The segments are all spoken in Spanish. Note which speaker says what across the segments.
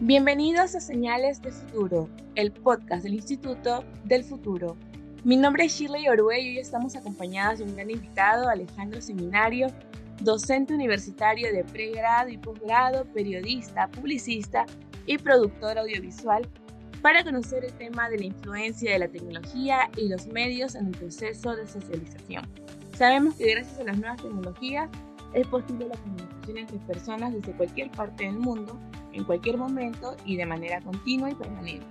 Speaker 1: Bienvenidos a Señales de Futuro, el podcast del Instituto del Futuro. Mi nombre es Shirley Orue y hoy estamos acompañados de un gran invitado, Alejandro Seminario, docente universitario de pregrado y posgrado, periodista, publicista y productor audiovisual, para conocer el tema de la influencia de la tecnología y los medios en el proceso de socialización. Sabemos que gracias a las nuevas tecnologías es posible la comunicación entre personas desde cualquier parte del mundo en cualquier momento y de manera continua y permanente.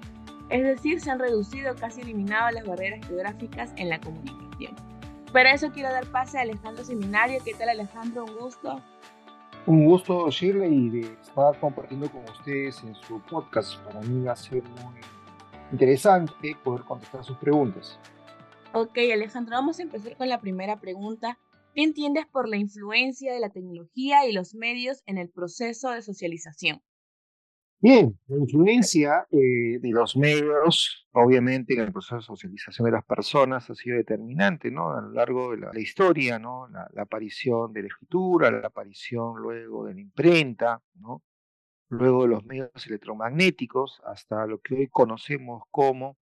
Speaker 1: Es decir, se han reducido casi eliminado las barreras geográficas en la comunicación. Para eso quiero dar pase a Alejandro Seminario. ¿Qué tal Alejandro? Un gusto.
Speaker 2: Un gusto, Shirley, y de estar compartiendo con ustedes en su podcast. Para mí va a ser muy interesante poder contestar sus preguntas.
Speaker 1: Ok, Alejandro, vamos a empezar con la primera pregunta. ¿Qué entiendes por la influencia de la tecnología y los medios en el proceso de socialización?
Speaker 2: Bien, la influencia eh, de los medios, obviamente, en el proceso de socialización de las personas ha sido determinante, ¿no? A lo largo de la, historia, ¿no? La, aparición de la escritura, la aparición luego de la imprenta, ¿no? Luego de los medios electromagnéticos, hasta lo que hoy conocemos como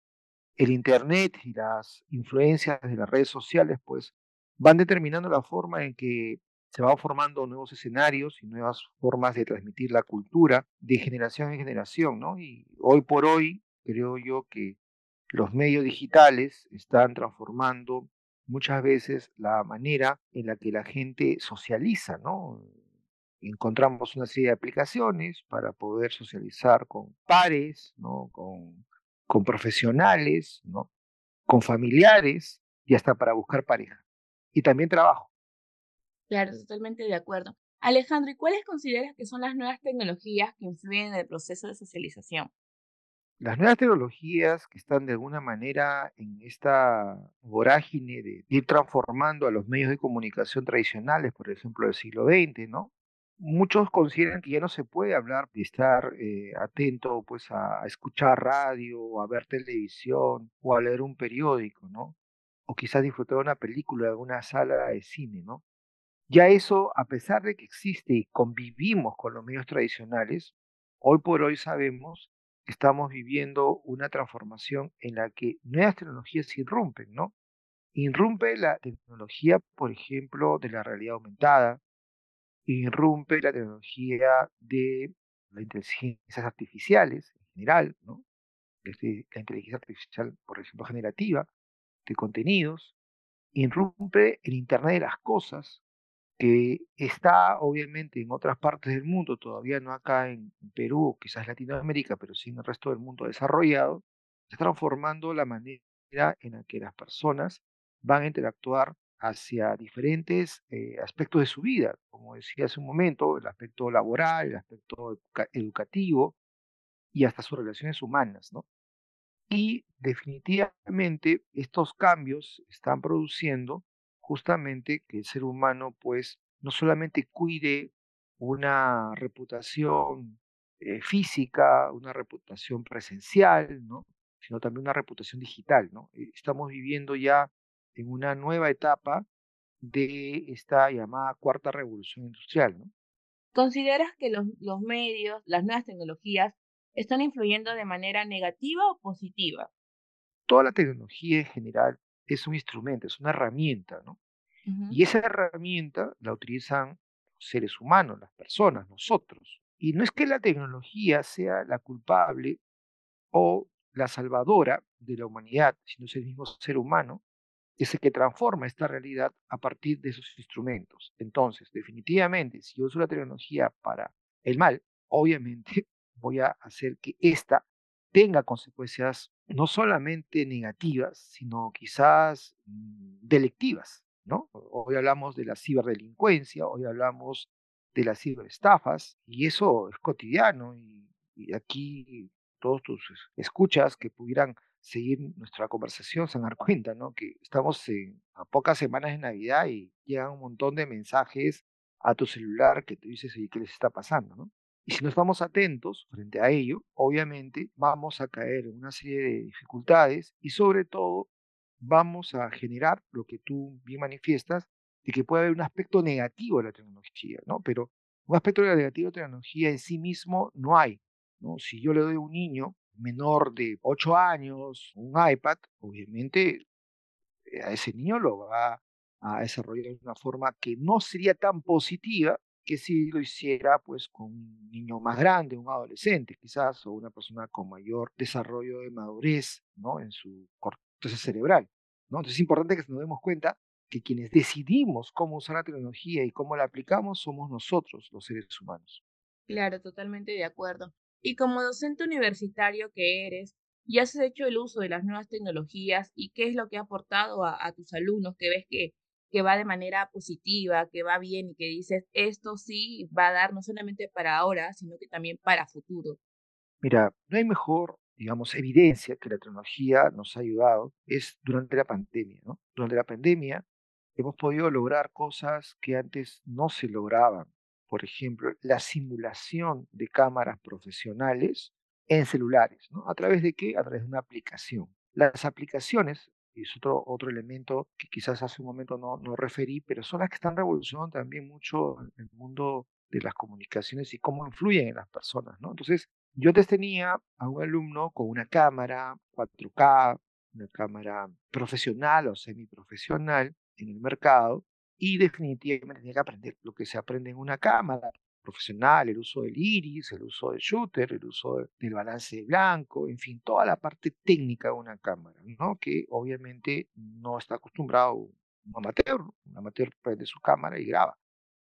Speaker 2: el Internet y las influencias de las redes sociales, pues, van determinando la forma en que se van formando nuevos escenarios y nuevas formas de transmitir la cultura de generación en generación, ¿no? Y hoy por hoy creo yo que los medios digitales están transformando muchas veces la manera en la que la gente socializa, ¿no? Encontramos una serie de aplicaciones para poder socializar con pares, ¿no? Con, con profesionales, ¿no? Con familiares y hasta para buscar pareja. Y también trabajo.
Speaker 1: Claro, totalmente de acuerdo. Alejandro, ¿y cuáles consideras que son las nuevas tecnologías que influyen en el proceso de socialización?
Speaker 2: Las nuevas tecnologías que están de alguna manera en esta vorágine de ir transformando a los medios de comunicación tradicionales, por ejemplo, del siglo XX, ¿no? Muchos consideran que ya no se puede hablar de estar eh, atento pues, a, escuchar radio, a ver televisión, o a leer un periódico, ¿no? O quizás disfrutar una película, de una sala de cine, ¿no? Ya eso, a pesar de que existe y convivimos con los medios tradicionales, hoy por hoy sabemos que estamos viviendo una transformación en la que nuevas tecnologías irrumpen, ¿no? Irrumpe la tecnología, por ejemplo, de la realidad aumentada, irrumpe la tecnología de las inteligencias artificiales en general, ¿no? La inteligencia artificial, por ejemplo, generativa de contenidos, irrumpe el Internet de las cosas, que está obviamente en otras partes del mundo, todavía no acá en Perú, quizás Latinoamérica, pero sí en el resto del mundo desarrollado, está transformando la manera en la que las personas van a interactuar hacia diferentes eh, aspectos de su vida, como decía hace un momento, el aspecto laboral, el aspecto educativo y hasta sus relaciones humanas, ¿no? Y definitivamente estos cambios están produciendo justamente que el ser humano pues no solamente cuide una reputación eh, física, una reputación presencial, ¿no? sino también una reputación digital. ¿no? Eh, estamos viviendo ya en una nueva etapa de esta llamada cuarta revolución industrial. ¿no?
Speaker 1: ¿Consideras que los, los medios, las nuevas tecnologías, están influyendo de manera negativa o positiva?
Speaker 2: Toda la tecnología en general es un instrumento, es una herramienta, ¿no? Y esa herramienta la utilizan los seres humanos, las personas, nosotros. Y no es que la tecnología sea la culpable o la salvadora de la humanidad, sino es el mismo ser humano es el que transforma esta realidad a partir de esos instrumentos. Entonces, definitivamente, si yo uso la tecnología para el mal, obviamente voy a hacer que ésta tenga consecuencias no solamente negativas, sino quizás mm, delictivas, ¿no? Hoy hablamos de la ciberdelincuencia, hoy hablamos de las ciberestafas, y eso es cotidiano, y, aquí todos tus escuchas que pudieran seguir nuestra conversación se dar cuenta, ¿no? Que estamos a pocas semanas de Navidad y llegan un montón de mensajes a tu celular que te dices, ¿qué les está pasando, no? Y si no estamos atentos frente a ello, obviamente vamos a caer en una serie de dificultades y sobre todo vamos a generar lo que tú bien manifiestas, de que puede haber un aspecto negativo de la tecnología, ¿no? Pero un aspecto negativo de la tecnología en sí mismo no hay. ¿no? Si yo le doy a un niño menor de 8 años un iPad, obviamente eh, a ese niño lo va a desarrollar de una forma que no sería tan positiva que si lo hiciera pues con un niño más grande, un adolescente quizás, o una persona con mayor desarrollo de madurez, ¿no? En su corteza cerebral, ¿no? Entonces es importante que nos demos cuenta que quienes decidimos cómo usar la tecnología y cómo la aplicamos somos nosotros, los seres humanos.
Speaker 1: Claro, totalmente de acuerdo. Y como docente universitario que eres, ¿ya has hecho el uso de las nuevas tecnologías y qué es lo que ha aportado a, a tus alumnos que ves que, que va de manera positiva, que va bien y que dices, esto sí va a dar no solamente para ahora, sino que también para futuro?
Speaker 2: Mira, no hay mejor, digamos, evidencia que la tecnología nos ha ayudado es durante la pandemia, ¿no? Durante la pandemia hemos podido lograr cosas que antes no se lograban. Por ejemplo, la simulación de cámaras profesionales en celulares, ¿no? ¿A través de qué? A través de una aplicación. Las aplicaciones, es otro, otro elemento que quizás hace un momento no, no referí, pero son las que están revolucionando también mucho el mundo de las comunicaciones y cómo influyen en las personas, ¿no? Entonces, yo antes tenía a un alumno con una cámara 4K, una cámara profesional o semiprofesional, en el mercado y definitivamente tenía que aprender lo que se aprende en una cámara profesional, el uso del iris, el uso del shooter, el uso del balance de blanco, en fin, toda la parte técnica de una cámara, ¿no? Que obviamente no está acostumbrado un amateur, un amateur prende su cámara y graba.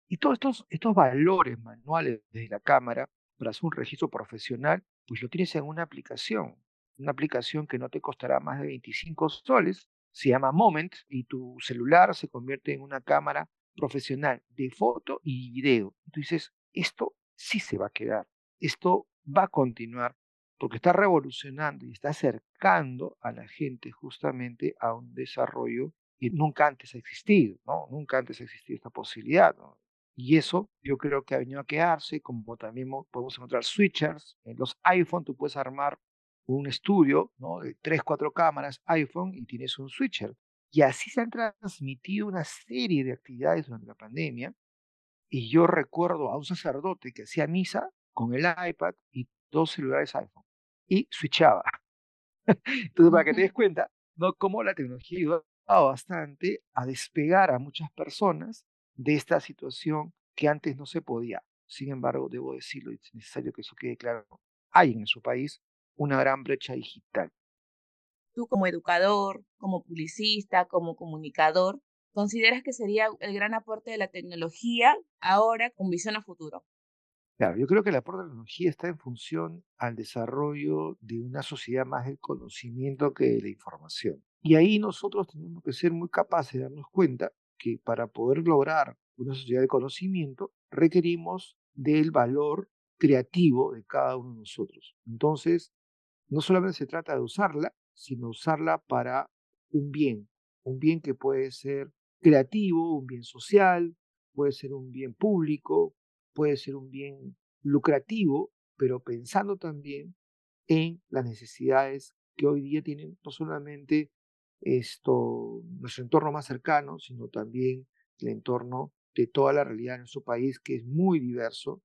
Speaker 2: Y todos estos, estos valores manuales de la cámara para hacer un registro profesional, pues lo tienes en una aplicación, una aplicación que no te costará más de 25 soles se llama Moment y tu celular se convierte en una cámara profesional de foto y video. tú dices, esto sí se va a quedar, esto va a continuar porque está revolucionando y está acercando a la gente justamente a un desarrollo que nunca antes ha existido, ¿no? Nunca antes ha existido esta posibilidad, Y eso yo creo que ha venido a quedarse, como también podemos encontrar switchers. En los iPhone tú puedes armar un estudio ¿no? de tres, cuatro cámaras, iPhone, y tienes un switcher. Y así se han transmitido una serie de actividades durante la pandemia. Y yo recuerdo a un sacerdote que hacía misa con el iPad y dos celulares iPhone. Y switchaba. Entonces, para que te des cuenta, ¿no? Cómo la tecnología ha ayudado bastante a despegar a muchas personas de esta situación que antes no se podía. Sin embargo, debo decirlo, es necesario que eso quede claro. Hay en su país una gran brecha digital.
Speaker 1: Tú como educador, como publicista, como comunicador, ¿consideras que sería el gran aporte de la tecnología ahora con visión a futuro?
Speaker 2: Claro, yo creo que el aporte de la tecnología está en función al desarrollo de una sociedad más del conocimiento que de la información. Y ahí nosotros tenemos que ser muy capaces de darnos cuenta que para poder lograr una sociedad de conocimiento requerimos del valor creativo de cada uno de nosotros. Entonces, no solamente se trata de usarla, sino usarla para un bien, un bien que puede ser creativo, un bien social, puede ser un bien público, puede ser un bien lucrativo, pero pensando también en las necesidades que hoy día tienen no solamente esto, nuestro entorno más cercano, sino también el entorno de toda la realidad de nuestro país, que es muy diverso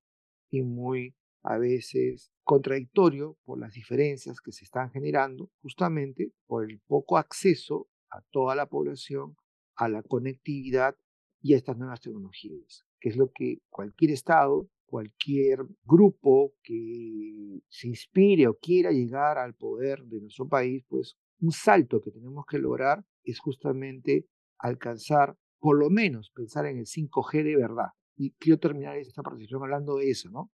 Speaker 2: y muy a veces contradictorio por las diferencias que se están generando justamente por el poco acceso a toda la población a la conectividad y a estas nuevas tecnologías, que es lo que cualquier Estado, cualquier grupo que se inspire o quiera llegar al poder de nuestro país, pues un salto que tenemos que lograr es justamente alcanzar, por lo menos pensar en el 5G de verdad. Y quiero terminar esta participación hablando de eso, ¿no?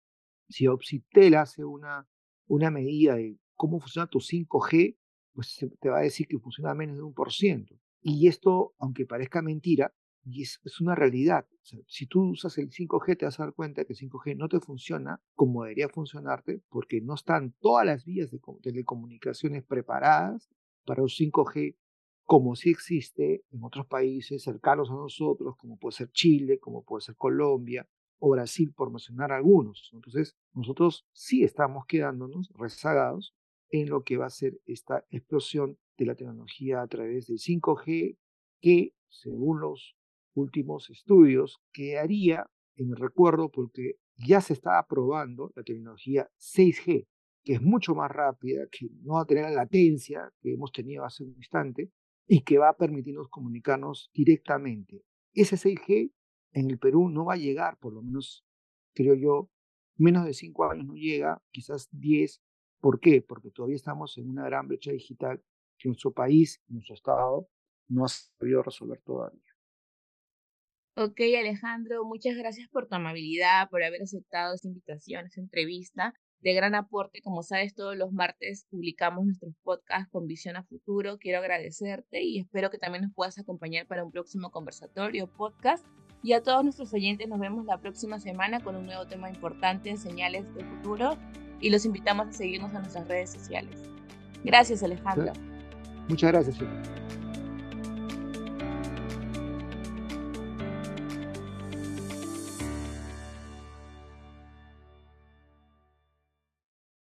Speaker 2: Si Opsitel hace una, una medida de cómo funciona tu 5G, pues te va a decir que funciona menos de un por ciento. Y esto, aunque parezca mentira, es, una realidad. si tú usas el 5G, te vas a dar cuenta que el 5G no te funciona como debería funcionarte, porque no están todas las vías de telecomunicaciones preparadas para un 5G como sí existe en otros países cercanos a nosotros, como puede ser Chile, como puede ser Colombia, o Brasil, por mencionar algunos. Entonces, nosotros sí estamos quedándonos rezagados en lo que va a ser esta explosión de la tecnología a través del 5G, que, según los últimos estudios, quedaría en el recuerdo porque ya se está aprobando la tecnología 6G. que es mucho más rápida, que no va a tener la latencia que hemos tenido hace un instante y que va a permitirnos comunicarnos directamente. Ese 6G en el Perú no va a llegar, por lo menos creo yo, menos de 5 años no llega, quizás 10. ¿Por qué? Porque todavía estamos en una gran brecha digital que nuestro país, nuestro Estado, no ha sabido resolver todavía.
Speaker 1: Ok, Alejandro, muchas gracias por tu amabilidad, por haber aceptado esta invitación, esta entrevista de gran aporte. Como sabes, todos los martes publicamos nuestros podcasts con visión a futuro. Quiero agradecerte y espero que también nos puedas acompañar para un próximo conversatorio podcast. Y a todos nuestros oyentes nos vemos la próxima semana con un nuevo tema importante Señales de Futuro y los invitamos a seguirnos en nuestras redes sociales. Gracias, Alejandro.
Speaker 2: Muchas gracias.